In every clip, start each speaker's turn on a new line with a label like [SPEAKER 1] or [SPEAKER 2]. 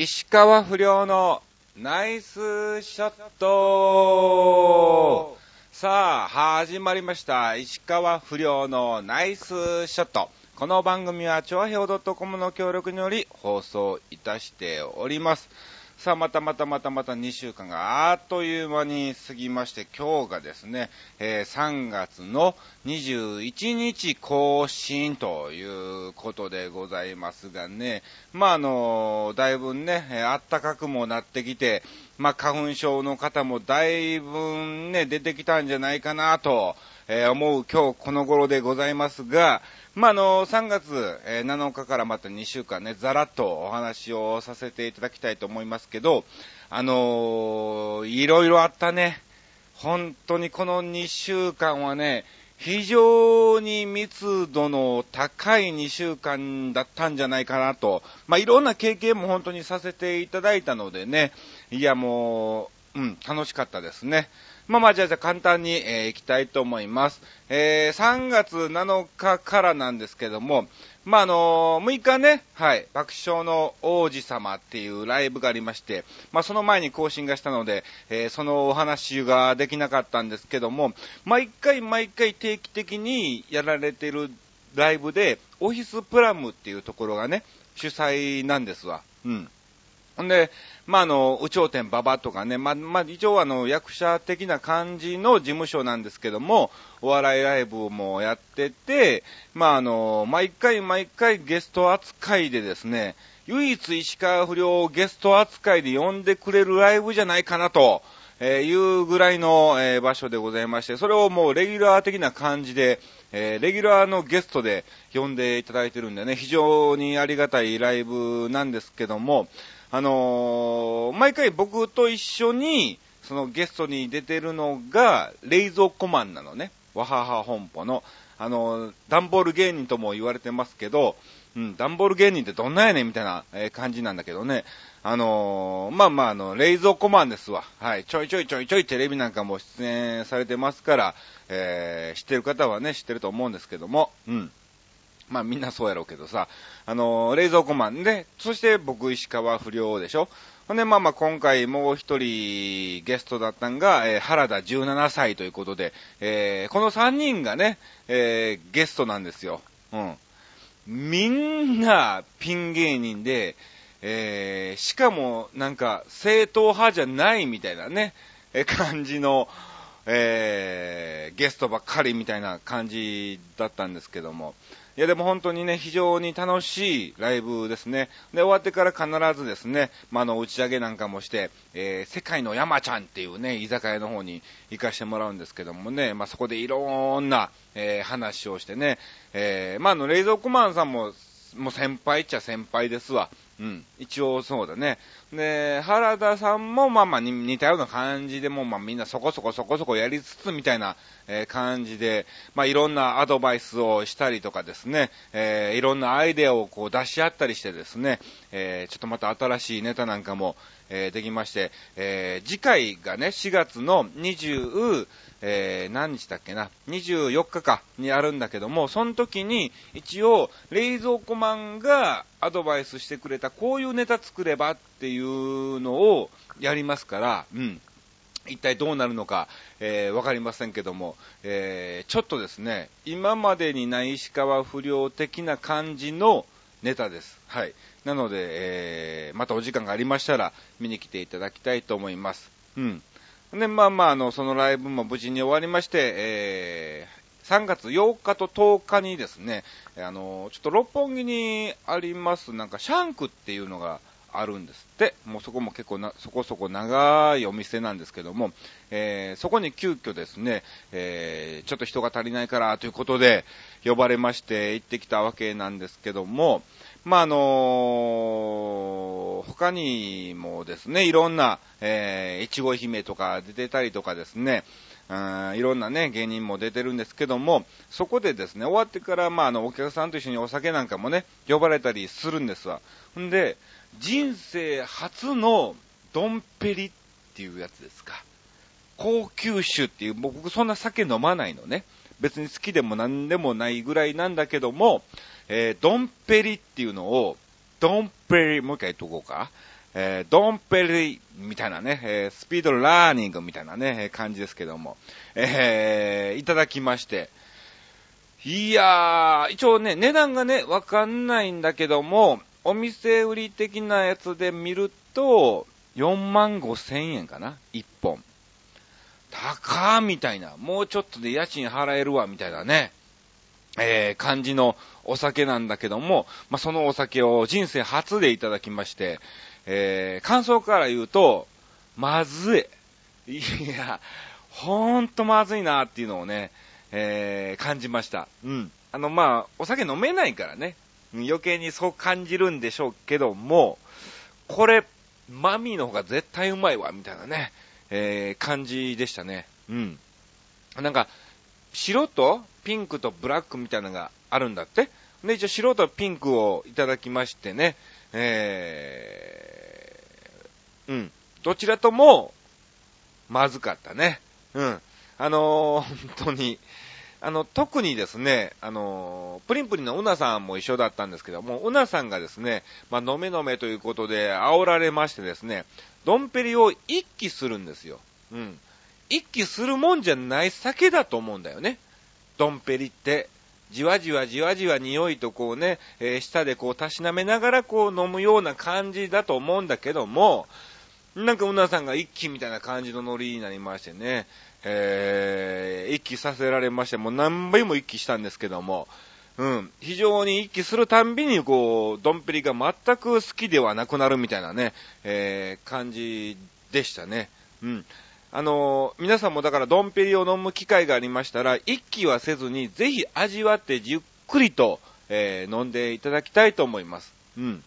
[SPEAKER 1] 石川不良のナイスショットさあ、始まりました。石川不良のナイスショット。この番組は、超平洋 .com の協力により放送いたしております。さあ、またまたまたまた2週間があっという間に過ぎまして、今日がですね、えー3月の21日更新ということでございますがね、まあ、あの、だいぶね、えー暖かくもなってきて、まあ、花粉症の方もだいぶね、出てきたんじゃないかなと、えー思う今日この頃でございますが、まあ、の、3月7日からまた2週間ね、ざらっとお話をさせていただきたいと思いますけど、あのーいろいろあったね。本当にこの2週間はね、非常に密度の高い2週間だったんじゃないかなと。まあ、いろんな経験も本当にさせていただいたのでね、いやもう、うん、楽しかったですね。まあまあ、じゃあ、じゃあ簡単に、えーいきたいと思います。えー3月7日からなんですけども、まあ、あの6日ね、はい、爆笑の王子様っていうライブがありまして、まあ、その前に更新がしたので、えーそのお話ができなかったんですけども、毎回毎回定期的にやられてるライブで、オフィスプラムっていうところがね、主催なんですわ。うん。ほんで、まあ、あの、宇頂天馬場とかね、まあ、まあ、一応あの、役者的な感じの事務所なんですけども、お笑いライブもやってて、まあ、あの、毎回毎回ゲスト扱いでですね、唯一石川不良をゲスト扱いで呼んでくれるライブじゃないかなと、えーいうぐらいの、え場所でございまして、それをもうレギュラー的な感じで、えレギュラーのゲストで呼んでいただいてるんでね、非常にありがたいライブなんですけども、あの毎回僕と一緒に、そのゲストに出てるのが、冷蔵庫マンなのね。わはは本舗の。あのー、段ボール芸人とも言われてますけど、うん、段ボール芸人ってどんなやねんみたいな、え感じなんだけどね。あのーまあまあ、あの、冷蔵庫マンですわ。はい。ちょいちょいちょいちょいテレビなんかも出演されてますから、えー知ってる方はね、知ってると思うんですけども、うん。まあみんなそうやろうけどさ、あのー冷蔵庫マンで、そして僕石川不良でしょ。ほんで、まあまあ今回もう一人ゲストだったんが、えー原田17歳ということで、えーこの3人がね、えーゲストなんですよ。うん。みんなピン芸人で、えーしかもなんか正統派じゃないみたいなね、え感じの、えーゲストばっかりみたいな感じだったんですけども。いやでも本当にね、非常に楽しいライブですね。で、終わってから必ずですね、まあ、の、打ち上げなんかもして、えー世界の山ちゃんっていうね、居酒屋の方に行かしてもらうんですけどもね、まあ、そこでいろんな、えー話をしてね、えーまあ、あの、冷蔵庫マンさんも、もう先輩っちゃ先輩ですわ。うん。一応そうだね。で、原田さんもまあまあ似たような感じでもまあみんなそこそこそこそこやりつつみたいな、え感じで、まあいろんなアドバイスをしたりとかですね、えーいろんなアイデアをこう出し合ったりしてですね、えーちょっとまた新しいネタなんかも、えできまして、え次回がね、4月の20、えー何日だっけな、24日かにあるんだけども、その時に一応冷蔵庫マンがアドバイスしてくれたこういうネタ作ればっていうのをやりますから、うん。一体どうなるのか、えーわかりませんけども、えーちょっとですね、今までにない石川不良的な感じのネタです。はい。なので、えーまたお時間がありましたら見に来ていただきたいと思います。うん。で、まあまあ、あの、そのライブも無事に終わりまして、えー3月8日と10日にですね、あの、ちょっと六本木にあります、なんかシャンクっていうのがあるんですって。もうそこも結構な、そこそこ長いお店なんですけども、えーそこに急遽ですね、えーちょっと人が足りないからということで、呼ばれまして行ってきたわけなんですけども、まあ、あの他にもですね、いろんな、えー、いちご姫とか出てたりとかですね、うんいろんなね、芸人も出てるんですけども、そこでですね、終わってから、まあ、あの、お客さんと一緒にお酒なんかもね、呼ばれたりするんですわ。んで、人生初のドンペリっていうやつですか。高級酒っていう、僕そんな酒飲まないのね。別に好きでも何でもないぐらいなんだけども、えードンペリっていうのを、ドンペリ、もう一回言っとこうか。えー、ドンペリみたいなね、えー、スピードラーニングみたいなね、感じですけども、えー、いただきまして、いやー、一応ね、値段がね、わかんないんだけども、お店売り的なやつで見ると、4万5千円かな ?1 本。高ーみたいな。もうちょっとで家賃払えるわ、みたいなね。えー、感じのお酒なんだけども、まあ、そのお酒を人生初でいただきまして、えー、感想から言うと、まずい。いや、ほんとまずいなっていうのをね、えー、感じました。うん。あの、まあ、お酒飲めないからね、余計にそう感じるんでしょうけども、これ、マミーの方が絶対うまいわ、みたいなね、えー、感じでしたね。うん。なんか、白とピンクとブラックみたいなのがあるんだって。で、一応白とピンクをいただきましてね、えー、うん。どちらとも、まずかったね。うん。あのー、本当に、あの、特にですね、あの、プリンプリンのうなさんも一緒だったんですけども、うなさんがですね、まあ、飲め飲めということで煽られましてですね、ドンペリを一気するんですよ。うん。一気するもんじゃない酒だと思うんだよね。ドンペリって。じわじわじわじわ匂いとこうね、えー、舌でこうたしなめながらこう飲むような感じだと思うんだけども、なんかうなさんが一気みたいな感じのノリになりましてね、えー、一気させられまして、もう何倍も一気したんですけども、うん、非常に一気するたんびに、こう、ドンペリが全く好きではなくなるみたいなね、えー、感じでしたね。うん。あのー、皆さんもだからドンペリを飲む機会がありましたら、一気はせずに、ぜひ味わってじっくりと、えー、飲んでいただきたいと思います。うん。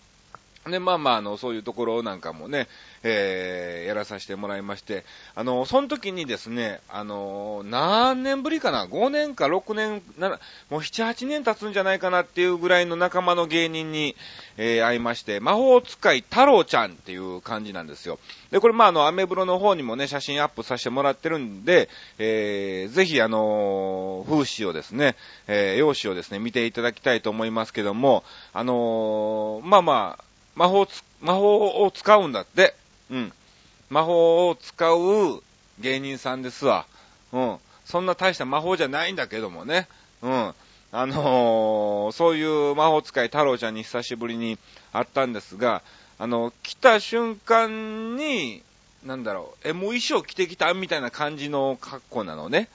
[SPEAKER 1] で、まあまあ、あの、そういうところなんかもね、えー、やらさせてもらいまして、あの、その時にですね、あの、何年ぶりかな ?5 年か6年、7、もう7、8年経つんじゃないかなっていうぐらいの仲間の芸人に、えー、会いまして、魔法使い太郎ちゃんっていう感じなんですよ。で、これまあ、あの、アメブロの方にもね、写真アップさせてもらってるんで、えー、ぜひあの、風刺をですね、えー、用紙をですね、見ていただきたいと思いますけども、あの、まあまあ、魔法、魔法を使うんだって。うん。魔法を使う芸人さんですわ。うん。そんな大した魔法じゃないんだけどもね。うん。あのー、そういう魔法使い太郎ちゃんに久しぶりに会ったんですが、あの、来た瞬間に、なんだろう、え、もう衣装着てきたみたいな感じの格好なのね。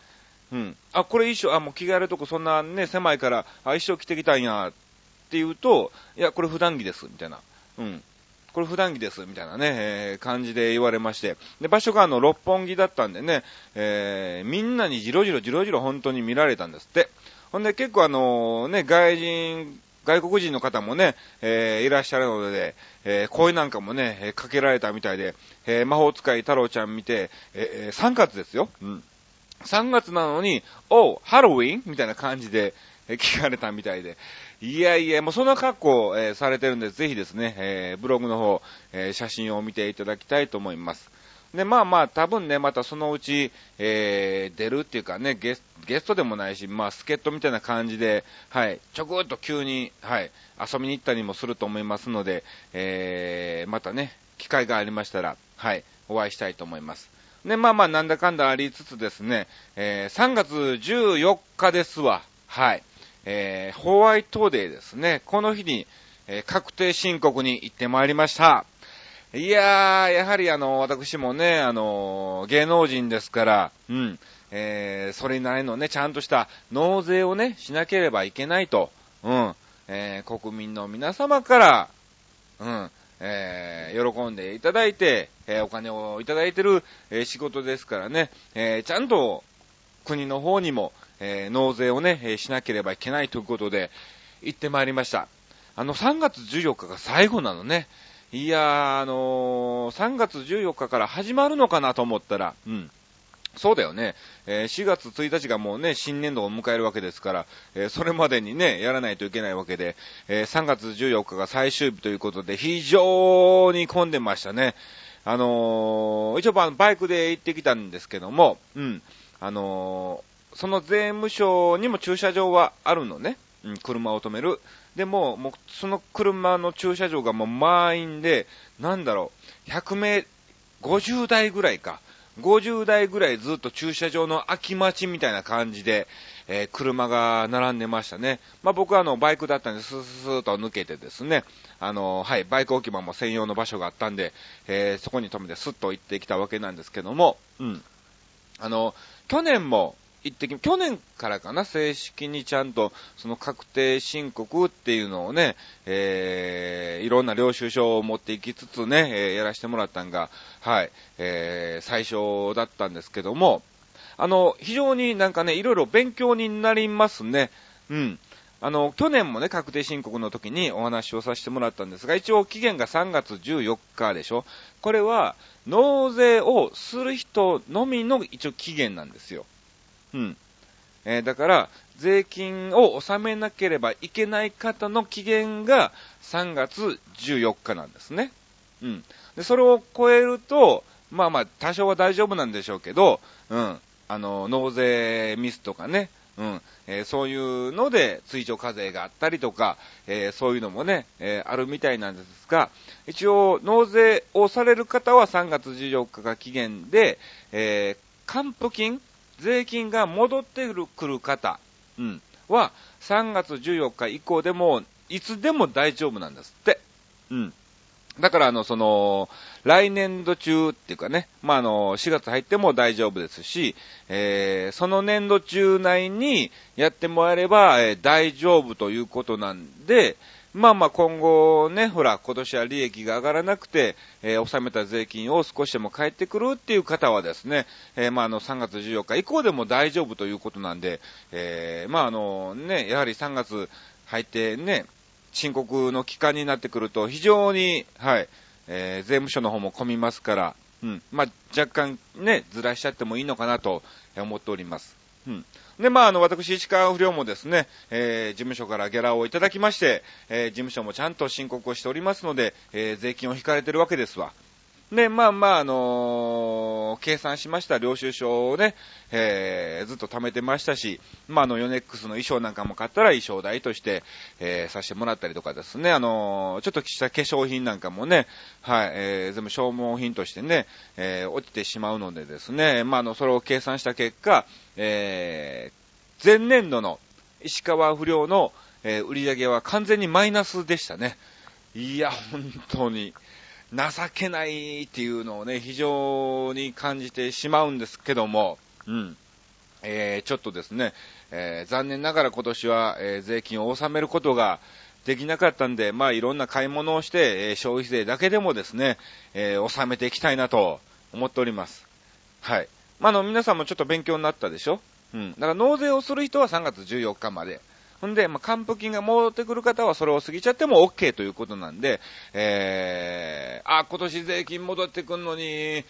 [SPEAKER 1] うん。あ、これ衣装、あ、もう着替えるとこそんなね、狭いから、あ、衣装着てきたんや、って言うと、いや、これ普段着です、みたいな。うん。これ普段着です、みたいなね、えー、感じで言われまして。で、場所があの、六本木だったんでね、えー、みんなにじろじろじろじろ本当に見られたんですって。ほんで結構あの、ね、外人、外国人の方もね、えー、いらっしゃるので、えー、声なんかもね、えー、かけられたみたいで、え、魔法使い太郎ちゃん見て、えー、3月ですよ。うん。3月なのに、おう、ハロウィン？みたいな感じで、え聞かれたみたいで、いやいや、もうそんな格好、えー、されてるんで、ぜひですね、えー、ブログの方、えー、写真を見ていただきたいと思います。で、まあまあ、多分ね、またそのうち、えー、出るっていうかね、ゲスゲストでもないし、まあ、助っ人みたいな感じで、はい、ちょこっと急に、はい、遊びに行ったりもすると思いますので、えー、またね、機会がありましたら、はい、お会いしたいと思います。で、まあまあ、なんだかんだありつつですね、えー、3月14日ですわ。はい。えー、ホワイトデーですね。この日に、えー、確定申告に行ってまいりました。いやー、やはりあの、私もね、あの、芸能人ですから、うん、えー、それなりのね、ちゃんとした納税をね、しなければいけないと、うん、えー、国民の皆様から、うん、えー、喜んでいただいて、えー、お金をいただいてる、えー、仕事ですからね、えー、ちゃんと国の方にも、えー、納税をね、え、しなければいけないということで、行ってまいりました。あの、3月14日が最後なのね。いやー、あのー、3月14日から始まるのかなと思ったら、うん。そうだよね。えー、4月1日がもうね、新年度を迎えるわけですから、えー、それまでにね、やらないといけないわけで、えー、3月14日が最終日ということで、非常に混んでましたね。あの、一応バイクで行ってきたんですけども、うん。あのその税務署にも駐車場はあるのね。うん、車を止める。でも、もう、その車の駐車場がもう満員で、なんだろう、100名、50台ぐらいか。50台ぐらいずっと駐車場の空き待ちみたいな感じで、えー、車が並んでましたね。まあ、僕はあの、バイクだったんで、スースーと抜けてですね、あの、はい、バイク置き場も専用の場所があったんで、えー、そこに止めてスッと行ってきたわけなんですけども、うん。あの、去年も、行ってき、去年からかな、正式にちゃんと、その確定申告っていうのをね、えー、いろんな領収書を持っていきつつね、えー、やらせてもらったんが、はい、えー、最初だったんですけども、あの、非常になんかね、いろいろ勉強になりますね。うん。あの、去年もね、確定申告の時にお話をさせてもらったんですが、一応期限が3月14日でしょ。これは、納税をする人のみの一応期限なんですよ。うん。えー、だから、税金を納めなければいけない方の期限が3月14日なんですね。うん。で、それを超えると、まあまあ、多少は大丈夫なんでしょうけど、うん。あの、納税ミスとかね、うん、えー、そういうので追徴課税があったりとか、えー、そういうのもね、えー、あるみたいなんですが、一応、納税をされる方は3月14日が期限で、え還付金税金が戻ってくる方、うん、は、3月14日以降でも、いつでも大丈夫なんですって。うん。だから、あの、その、来年度中っていうかね、まあ、あの、4月入っても大丈夫ですし、えー、その年度中内にやってもらえれば、えー、大丈夫ということなんで、まあまあ今後ね、ほら、今年は利益が上がらなくて、えー、納めた税金を少しでも返ってくるっていう方はですね、えー、まああの3月14日以降でも大丈夫ということなんで、えー、まああのね、やはり3月入ってね、申告の期間になってくると非常に、はい、えー、税務署の方も混みますから、うん、まあ若干ね、ずらしちゃってもいいのかなと思っております。うん。で、まあ、あの、私、石川不良もですね、えー、事務所からギャラをいただきまして、えー、事務所もちゃんと申告をしておりますので、えー、税金を引かれてるわけですわ。で、まあまあ、あのー、計算しました領収書をね、えー、ずっと貯めてましたし、まあ、あの、ヨネックスの衣装なんかも買ったら衣装代として、えー、させてもらったりとかですね、あのー、ちょっとした化粧品なんかもね、はい、えー、全部消耗品としてね、えー、落ちてしまうのでですね、まあ、あの、それを計算した結果、えー、前年度の石川不良の、えー、売り上げは完全にマイナスでしたね。いや、本当に。情けないっていうのをね、非常に感じてしまうんですけども、うん。えー、ちょっとですね、えー、残念ながら今年は、えー、税金を納めることができなかったんで、まあいろんな買い物をして、えー、消費税だけでもですね、えー、納めていきたいなと思っております。はい。まあ、の、皆さんもちょっと勉強になったでしょ？うん。だから納税をする人は3月14日まで。ほんで、まあ、還付金が戻ってくる方はそれを過ぎちゃっても OK ということなんで、えー、あ、今年税金戻ってくるのに、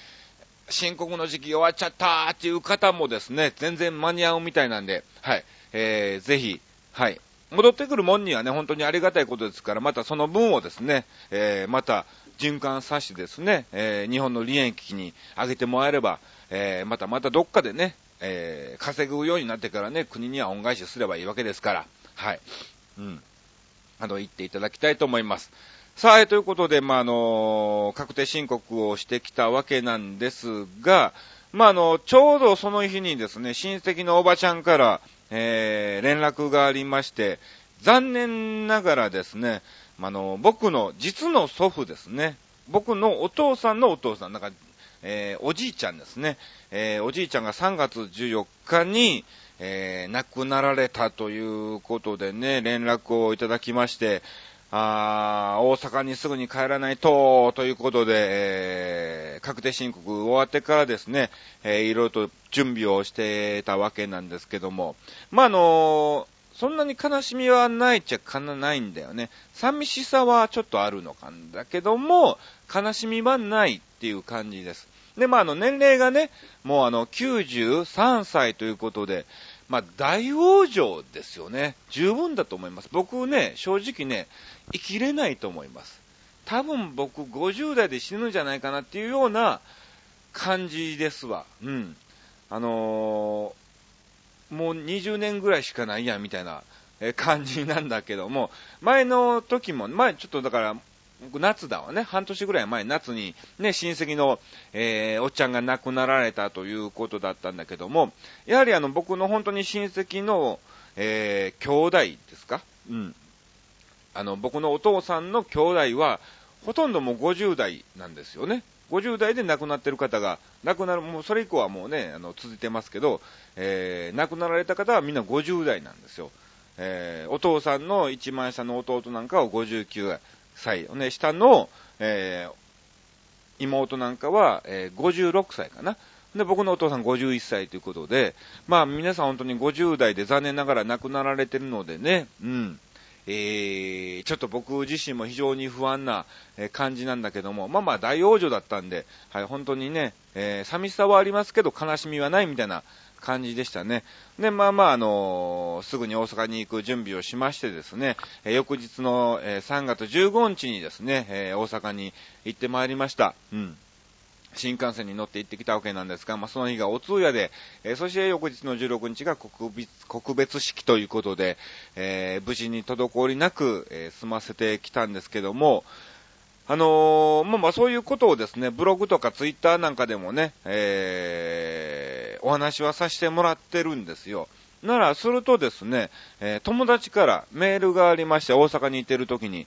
[SPEAKER 1] 申告の時期終わっちゃったっていう方もですね、全然間に合うみたいなんで、はい、えー、ぜひ、はい、戻ってくるもんにはね、本当にありがたいことですから、またその分をですね、えー、また循環させてですね、えー、日本の利益に上げてもらえれば、えー、またまたどっかでね、えー、稼ぐようになってからね、国には恩返しすればいいわけですから、はい。うん。あの、言っていただきたいと思います。さあ、ということで、まあ、あの、確定申告をしてきたわけなんですが、まあ、あの、ちょうどその日にですね、親戚のおばちゃんから、えー、連絡がありまして、残念ながらですね、まあの、僕の実の祖父ですね、僕のお父さんのお父さん、なんか、えー、おじいちゃんですね、えー、おじいちゃんが3月14日に、えー、亡くなられたということでね、連絡をいただきまして、あ大阪にすぐに帰らないと、ということで、えー、確定申告終わってからですね、えー、いろいろと準備をしてたわけなんですけども、まあ、あのそんなに悲しみはないっちゃかなないんだよね。寂しさはちょっとあるのかんだけども、悲しみはないっていう感じです。で、まあ、あの、年齢がね、もうあの、93歳ということで、まあ、大往生ですよね。十分だと思います。僕ね、正直ね、生きれないと思います。多分僕50代で死ぬんじゃないかなっていうような感じですわ。うん。あのー、もう20年ぐらいしかないやん、みたいな感じなんだけども、前の時も、前ちょっとだから、夏だわね、半年ぐらい前、夏にね、親戚の、えー、おっちゃんが亡くなられたということだったんだけども、やはりあの、僕の本当に親戚の、えー、兄弟ですか？うん。あの、僕のお父さんの兄弟は、ほとんどもう50代なんですよね。50代で亡くなってる方が、亡くなる、もうそれ以降はもうね、あの、続いてますけど、えー、亡くなられた方はみんな50代なんですよ。えー、お父さんの一番下の弟なんかは59歳。ね、下の、えー、妹なんかは、えー、56歳かな。で、僕のお父さん51歳ということで、まあ皆さん本当に50代で残念ながら亡くなられてるのでね、うん。えー、ちょっと僕自身も非常に不安な感じなんだけども、まあまあ大往生だったんで、はい、本当にね、えー、寂しさはありますけど悲しみはないみたいな感じでしたね。で、まあまあ、あのー、すぐに大阪に行く準備をしましてですね、えー、翌日の、えー、3月15日にですね、え大阪に行ってまいりました。うん。新幹線に乗って行ってきたわけなんですが、まあ、その日がお通夜で、えー、そして翌日の16日が国別国別式ということで、えー、無事に滞りなく、えー、済ませてきたんですけども、あのまあ、まあ、そういうことをですね、ブログとかツイッターなんかでもね、えお話はさせてもらってるんですよ。なら、するとですね、え友達からメールがありまして、大阪に行ってる時に、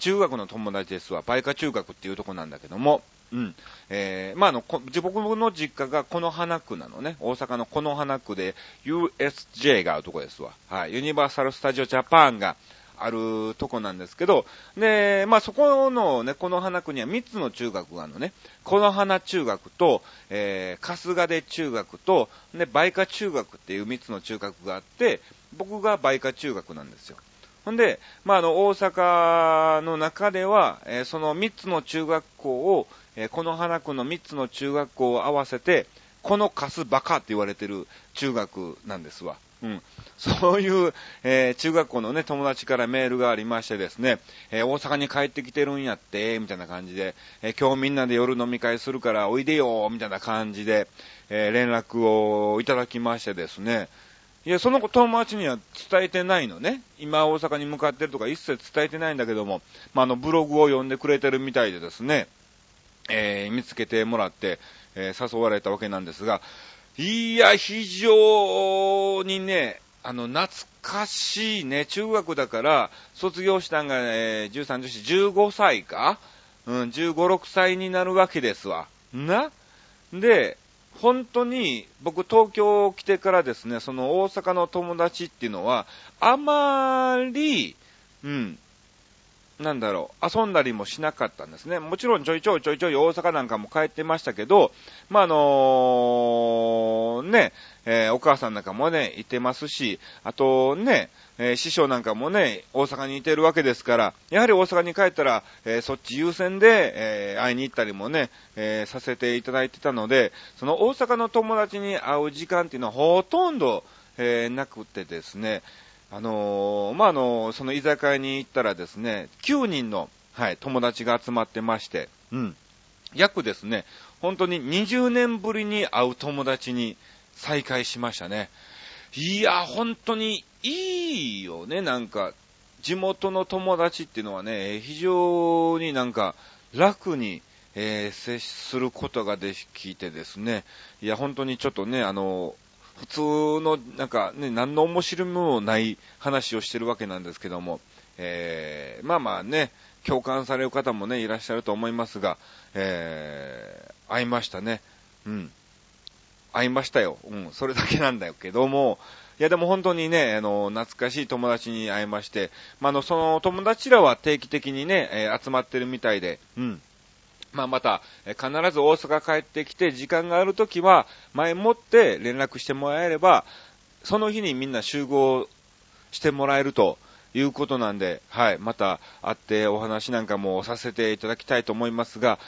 [SPEAKER 1] 中学の友達ですわ、バイカ中学っていうとこなんだけども、うん。えー、まあ、あの、僕の実家がこの花区なのね。大阪のこの花区で USJ があるとこですわ。はい。ユニバーサル・スタジオ・ジャパンがあるとこなんですけど、で、まあ、そこのね、この花区には3つの中学があるのね。この花中学と、えー、春日出中学と、で、梅花中学っていう3つの中学があって、僕が梅花中学なんですよ。ほんで、まあ、あの、大阪の中では、えー、その3つの中学校を、えー、この花区の3つの中学校を合わせて、このカスバカって言われてる中学なんですわ。うん。そういう、えー、中学校のね、友達からメールがありましてですね、えー、大阪に帰ってきてるんやって、みたいな感じで、えー、今日みんなで夜飲み会するからおいでよ、みたいな感じで、え連絡をいただきましてですね、いや、その友達には伝えてないのね。今大阪に向かってるとか一切伝えてないんだけども、まあ、あの、ブログを読んでくれてるみたいでですね、え、見つけてもらって、え、誘われたわけなんですが、いや、非常にね、あの、懐かしいね、中学だから、卒業したんが、えー、13、14、15歳か？うん、15、6歳になるわけですわ。な？で、本当に、僕東京来てからですね、その大阪の友達っていうのは、あまり、うん、なんだろう、遊んだりもしなかったんですね。もちろんちょいちょいちょいちょい大阪なんかも帰ってましたけど、まあ、あのー、ね、えー、お母さんなんかもね、いてますし、あとね、えー、師匠なんかもね、大阪にいてるわけですから、やはり大阪に帰ったら、えそっち優先で、え会いに行ったりもね、えさせていただいてたので、その大阪の友達に会う時間っていうのはほとんど、えなくてですね、あのー、まあ、あのー、その居酒屋に行ったらですね、9人の、はい、友達が集まってまして、うん。約ですね、本当に20年ぶりに会う友達に再会しましたね。いや、本当にいいよね、なんか。地元の友達っていうのはね、非常になんか楽に、えー、接することができてですね、いや、本当にちょっとね、あの、普通の、なんかね、何の面白みもない話をしてるわけなんですけども、えー、まあまあね、共感される方もね、いらっしゃると思いますが、えー、会いましたね。うん。会いましたよ。うん、それだけなんだけども、いやでも本当にね、あの、懐かしい友達に会いまして、まあ、あの、その友達らは定期的にね、えー、集まってるみたいで、うん。まあ、また、必ず大阪帰ってきて時間があるときは、前もって連絡してもらえれば、その日にみんな集合してもらえるということなんで、はい、また会ってお話なんかもさせていただきたいと思いますが、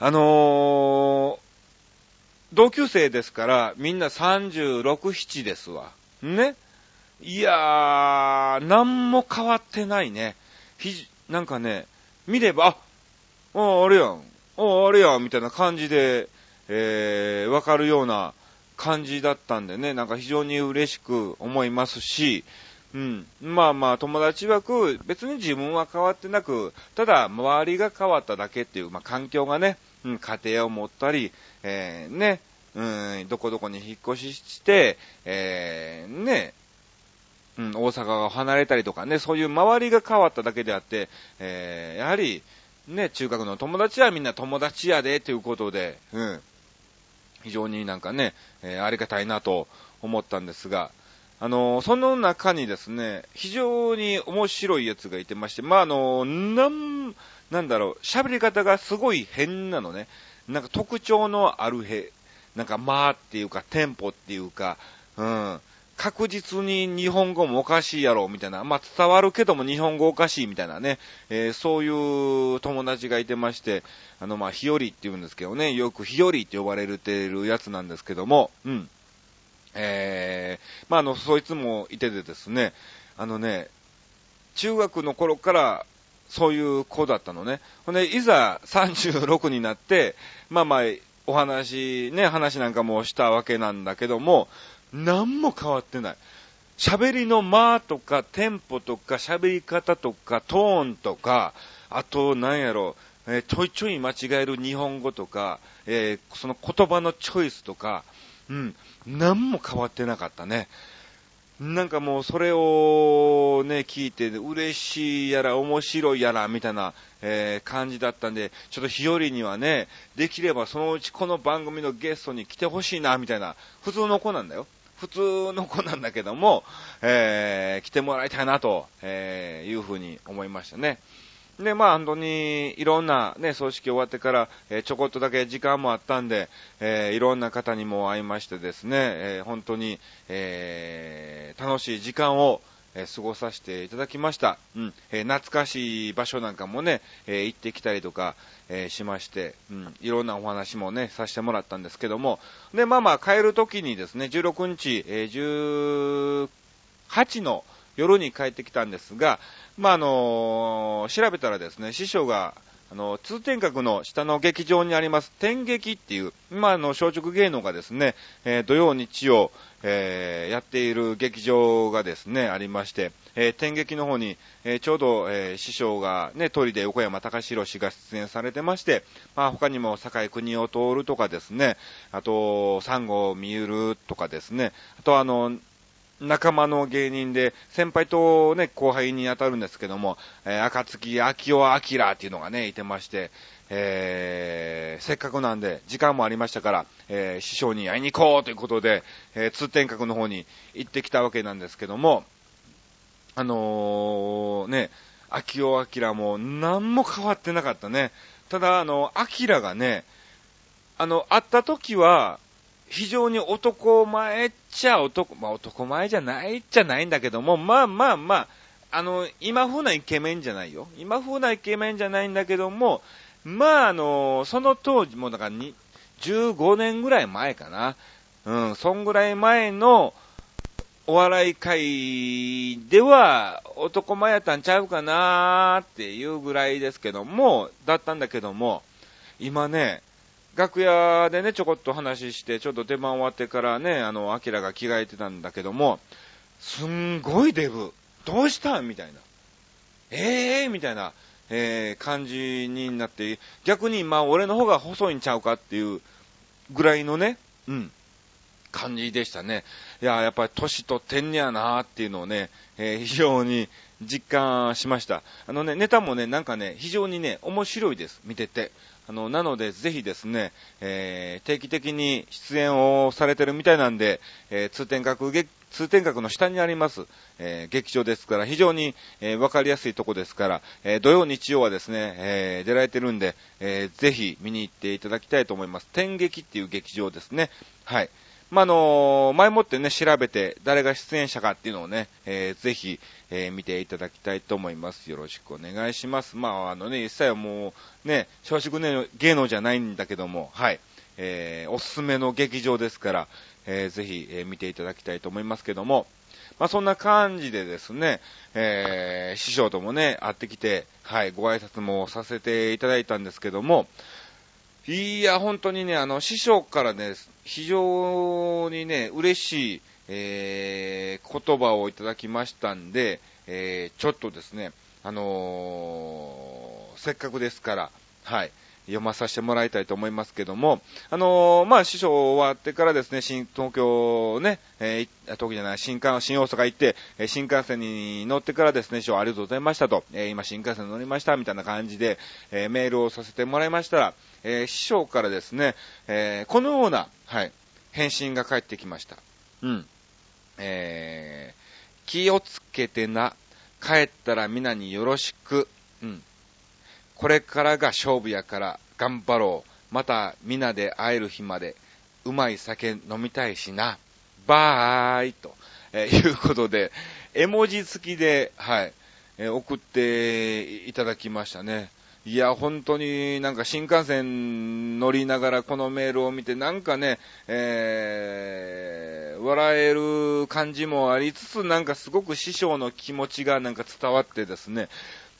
[SPEAKER 1] あのー、同級生ですから、みんな36、7ですわ。ねいやー、なんも変わってないね。ひ、なんかね、見れば、あ、ああ、あれやん。ああ、あれやん。みたいな感じで、えー、わかるような感じだったんでね、なんか非常に嬉しく思いますし、うん。まあまあ、友達曰く、別に自分は変わってなく、ただ、周りが変わっただけっていう、まあ、環境がね、うん、家庭を持ったり、えー、ね、うん、どこどこに引っ越しして、えー、ね、うん、大阪を離れたりとかね、そういう周りが変わっただけであって、えー、やはり、ね、中学の友達はみんな友達やで、ということで、うん、非常になんかね、えー、ありがたいなと思ったんですが、あの、その中にですね、非常に面白いやつがいてまして、まあ、あの、なん、なんだろう、喋り方がすごい変なのね。なんか特徴のあるへ、なんかまあっていうか、テンポっていうか、うん、確実に日本語もおかしいやろ、みたいな。まあ、伝わるけども日本語おかしいみたいなね、えー、そういう友達がいてまして、あの、まあ、日和って言うんですけどね、よく日和って呼ばれてるやつなんですけども、うん。えー、まあ、あの、そいつもいててですね、あのね、中学の頃からそういう子だったのね。ほんで、いざ36になって、まあまあ、お話、ね、話なんかもしたわけなんだけども、何も変わってない。喋りの間とか、テンポとか、喋り方とか、トーンとか、あと、なんやろ、えー、ちょいちょい間違える日本語とか、えー、その言葉のチョイスとか、うん、何も変わってなかったね。なんかもうそれをね、聞いて嬉しいやら面白いやらみたいな、えー、感じだったんで、ちょっと日和にはね、できればそのうちこの番組のゲストに来てほしいな、みたいな、普通の子なんだよ。普通の子なんだけども、えー、来てもらいたいなと、えー、いうふうに思いましたね。で、まあ本当にいろんなね、葬式終わってから、えー、ちょこっとだけ時間もあったんで、えー、いろんな方にも会いましてですね、えー、本当に、え楽しい時間を、え過ごさせていただきました。うん。え懐かしい場所なんかもね、え行ってきたりとか、えしまして、うん。いろんなお話もね、させてもらったんですけども、で、まあまあ帰るときにですね、16日、え18の夜に帰ってきたんですが、まあ、あの調べたらですね、師匠が、あの、通天閣の下の劇場にあります、天劇っていう、今、あの、小食芸能がですね、えー、土曜、日曜、えー、やっている劇場がですね、ありまして、えー、天劇の方に、えちょうど、え師匠がね、鳥で横山隆史氏が出演されてまして、まあ、他にも坂井国を通るとかですね、あと、三郷見ゆるとかですね、あとあの、仲間の芸人で、先輩とね、後輩に当たるんですけども、えー、赤月秋尾明っていうのがね、いてまして、えー、せっかくなんで、時間もありましたから、えー、師匠に会いに行こうということで、えー、通天閣の方に行ってきたわけなんですけども、あのー、ね、秋尾明も何も変わってなかったね。ただ、あの、明がね、あの、会った時は、非常に男前っちゃ男、まあ男前じゃないっちゃないんだけども、まあまあまあ、あの、今風なイケメンじゃないよ。今風なイケメンじゃないんだけども、まああの、その当時、もだからに、15年ぐらい前かな。うん、そんぐらい前のお笑い界では男前やったんちゃうかなーっていうぐらいですけども、だったんだけども、今ね、楽屋でね、ちょこっと話して、ちょっと出番終わってからね、あの、アキラが着替えてたんだけども、すんごいデブ。どうしたんみたいな。ええー、みたいな、えー、感じになって、逆に、まあ、俺の方が細いんちゃうかっていうぐらいのね、うん、感じでしたね。いや、やっぱり年取ってんねやなーっていうのをね、えー、非常に実感しました。あのね、ネタもね、なんかね、非常にね、面白いです。見てて。あの、なので、ぜひですね、えー、定期的に出演をされてるみたいなんで、えー、通天閣、通天閣の下にあります、えー、劇場ですから、非常に、えー、わかりやすいとこですから、えー、土曜、日曜はですね、えー、出られてるんで、えー、ぜひ見に行っていただきたいと思います。天劇っていう劇場ですね。はい。まあ、の前もってね、調べて、誰が出演者かっていうのをね、えー、ぜひ、えー、見ていただきたいと思います。よろしくお願いします。まあ、あのね、一切はもう、ね、少子ね、芸能じゃないんだけども、はい、えー、おすすめの劇場ですから、えー、ぜひ、えー、見ていただきたいと思いますけども、まあ、そんな感じでですね、えー、師匠ともね、会ってきて、はい、ご挨拶もさせていただいたんですけども、いや、本当にね、あの、師匠からね、非常にね、嬉しい、えー、言葉をいただきましたんで、えー、ちょっとですね、あのー、せっかくですから、はい、読まさせてもらいたいと思いますけども、あのー、まあ、師匠終わってからですね、新東京ね、えー、東京じゃない、新幹、新大阪行って、新幹線に乗ってからですね、師匠ありがとうございましたと、えー、今新幹線乗りました、みたいな感じで、えメールをさせてもらいましたら、え師匠からですね、えこのような、はい、返信が返ってきました。うん。え気をつけてな、帰ったら皆によろしく、うん。これからが勝負やから頑張ろう。また皆で会える日までうまい酒飲みたいしな。バーイと、えー、いうことで、絵文字付きで、はい、えー、送っていただきましたね。いや、本当になんか新幹線乗りながらこのメールを見て、なんかね、えー、笑える感じもありつつ、なんかすごく師匠の気持ちがなんか伝わってですね、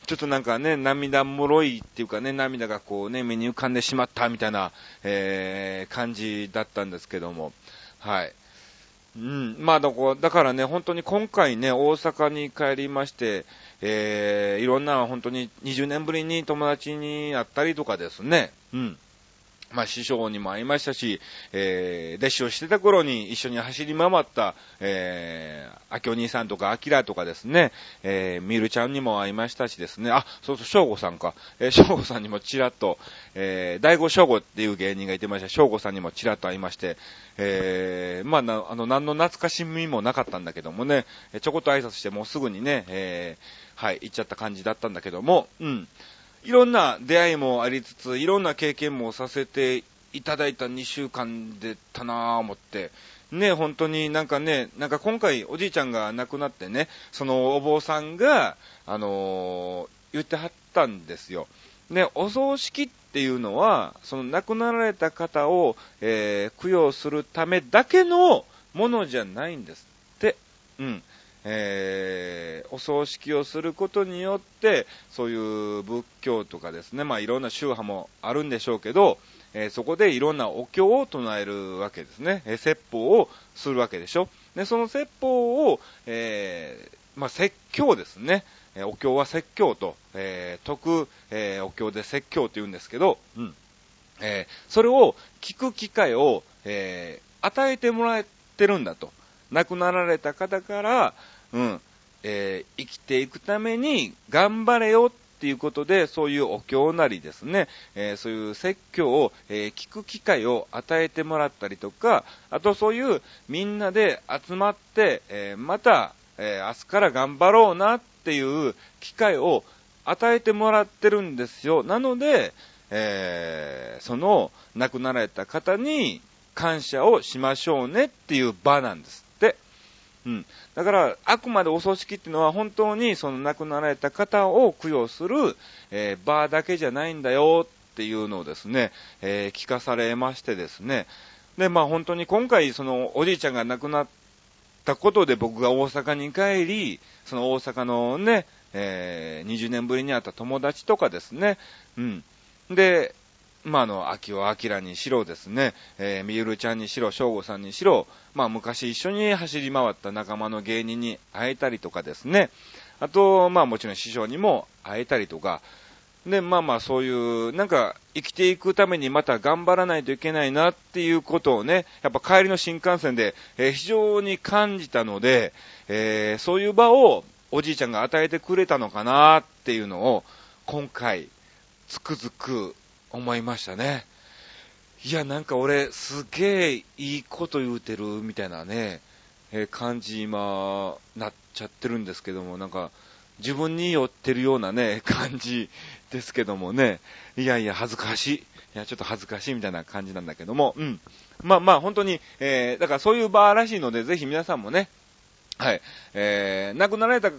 [SPEAKER 1] ちょっとなんかね、涙もろいっていうかね、涙がこうね、目に浮かんでしまったみたいな、えー、感じだったんですけども、はい。うん、まあだだからね、本当に今回ね、大阪に帰りまして、えー、いろんな本当に20年ぶりに友達に会ったりとかですね、うん。まあ、師匠にも会いましたし、えー、弟子をしてた頃に一緒に走り回った、えー、秋お兄さんとか、アキラとかですね、えー、ミルちゃんにも会いましたしですね、あ、そうそう、翔吾さんか、えー、翔吾さんにもちらっと、えー、大悟翔吾っていう芸人がいてました、翔吾さんにもちらっと会いまして、えー、まあ、な、あの、何の懐かしみもなかったんだけどもね、ちょこっと挨拶してもうすぐにね、えー、はい、行っちゃった感じだったんだけども、うん。いろんな出会いもありつつ、いろんな経験もさせていただいた2週間でたなぁ思って、ね、本当になんかね、なんか今回おじいちゃんが亡くなってね、そのお坊さんが、あのー、言ってはったんですよ。ね、お葬式っていうのは、その亡くなられた方を、えー、供養するためだけのものじゃないんですって。うん。えー、お葬式をすることによって、そういう仏教とかですね、まあいろんな宗派もあるんでしょうけど、えー、そこでいろんなお経を唱えるわけですね。えー、説法をするわけでしょ。で、その説法を、えー、まあ説教ですね。えお経は説教と、えー、徳、えお経で説教と言うんですけど、うん。えそれを聞く機会を、え与えてもらえてるんだと。亡くなられた方から、うん、えー、生きていくために頑張れよっていうことで、そういうお経なりですね、えー、そういう説教を、えー、聞く機会を与えてもらったりとか、あとそういうみんなで集まって、えまた、え明日から頑張ろうなっていう機会を与えてもらってるんですよ。なので、えその亡くなられた方に感謝をしましょうねっていう場なんです。うん。だから、あくまでお葬式っていうのは本当にその亡くなられた方を供養する、えー、場だけじゃないんだよっていうのをですね、えー、聞かされましてですね。で、まあ本当に今回そのおじいちゃんが亡くなったことで僕が大阪に帰り、その大阪のね、えー、20年ぶりに会った友達とかですね、うん。で、まあ、あの、秋尾明にしろですね、えー、みゆるちゃんにしろ、翔吾さんにしろ、まあ、昔一緒に走り回った仲間の芸人に会えたりとかですね、あと、まあ、もちろん師匠にも会えたりとか、で、まあまあ、そういう、なんか、生きていくためにまた頑張らないといけないなっていうことをね、やっぱ帰りの新幹線で、えー、非常に感じたので、えー、そういう場をおじいちゃんが与えてくれたのかなっていうのを、今回、つくづく思いましたね。いや、なんか俺、すげえいいこと言うてるみたいなね、えー、感じ今、なっちゃってるんですけども、なんか、自分に寄ってるようなね、感じですけどもね、いやいや、恥ずかしい。いや、ちょっと恥ずかしいみたいな感じなんだけども、うん。まあまあ、本当に、えー、だからそういう場らしいので、ぜひ皆さんもね、はい、えー、亡くなられた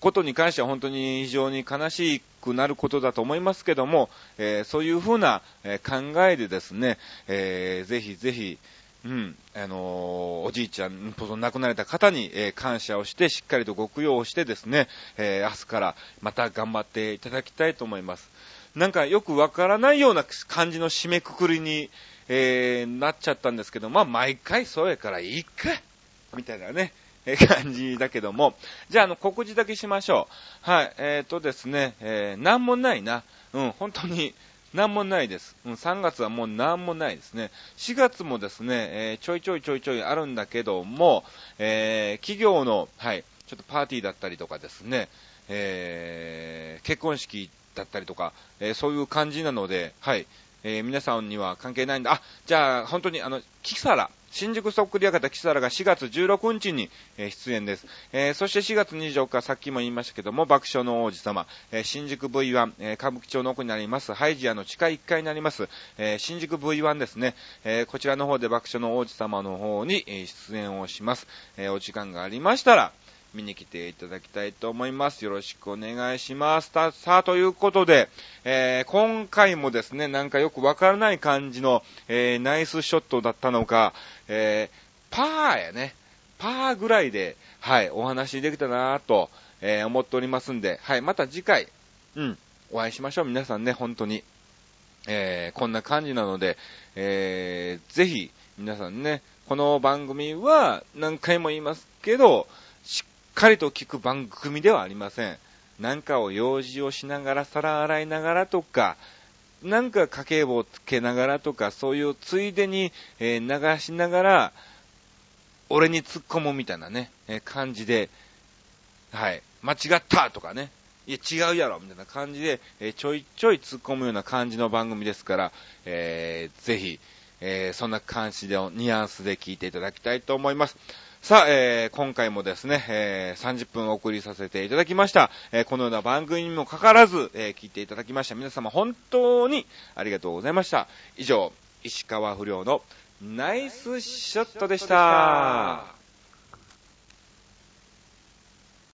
[SPEAKER 1] ことに関しては本当に非常に悲しくなることだと思いますけども、えー、そういうふうな、考えでですね、えー、ぜひぜひ、うん、あのー、おじいちゃん、亡くなられた方に、えー、感謝をして、しっかりとご供養をしてですね、えー、明日からまた頑張っていただきたいと思います。なんかよくわからないような感じの締めくくりに、えなっちゃったんですけど、まあ毎回そうやからいいか。みたいなね、え感じだけども、じゃあ、あの、告示だけしましょう。はい、えっ、ー、とですね、えー、なんもないな。うん、本当に、なんもないです。うん、3月はもうなんもないですね。4月もですね、えー、ちょいちょいちょいちょいあるんだけども、えー、企業の、はい、ちょっとパーティーだったりとかですね、えー、結婚式だったりとか、え、そういう感じなので、はい、え、皆さんには関係ないんだ。あ、じゃあ、本当に、あの、キサラ、新宿そっくり館キサラが4月16日に、出演です。えー、そして4月24日、さっきも言いましたけども、爆笑の王子様、えー、新宿 V1、えー、歌舞伎町の奥になります、ハイジアの地下1階になります、え新宿 V1 ですね、えこちらの方で爆笑の王子様の方に、出演をします。えお時間がありましたら、見に来ていただきたいと思います。よろしくお願いします。さあ、ということで、えー、今回もですね、なんかよくわからない感じの、えー、ナイスショットだったのか、えー、パーやね、パーぐらいで、はい、お話できたなぁと、えー思っておりますんで、はい、また次回、うん、お会いしましょう。皆さんね、本当に。えーこんな感じなので、えーぜひ、皆さんね、この番組は何回も言いますけど、かりと聞く番組ではありません。なんかを用事をしながら、皿洗いながらとか、なんか家計簿をつけながらとか、そういうついでに、流しながら、俺に突っ込むみたいなね、感じで、はい、間違ったとかね、いや違うやろみたいな感じで、ちょいちょい突っ込むような感じの番組ですから、えー、ぜひ、え、そんな感じで、ニュアンスで聞いていただきたいと思います。さあ、えー、今回もですね、えー、30分お送りさせていただきました。えー、このような番組にもかかわらず、えー、聞いていただきました皆様本当にありがとうございました。以上、石川不良のナイスショットでした。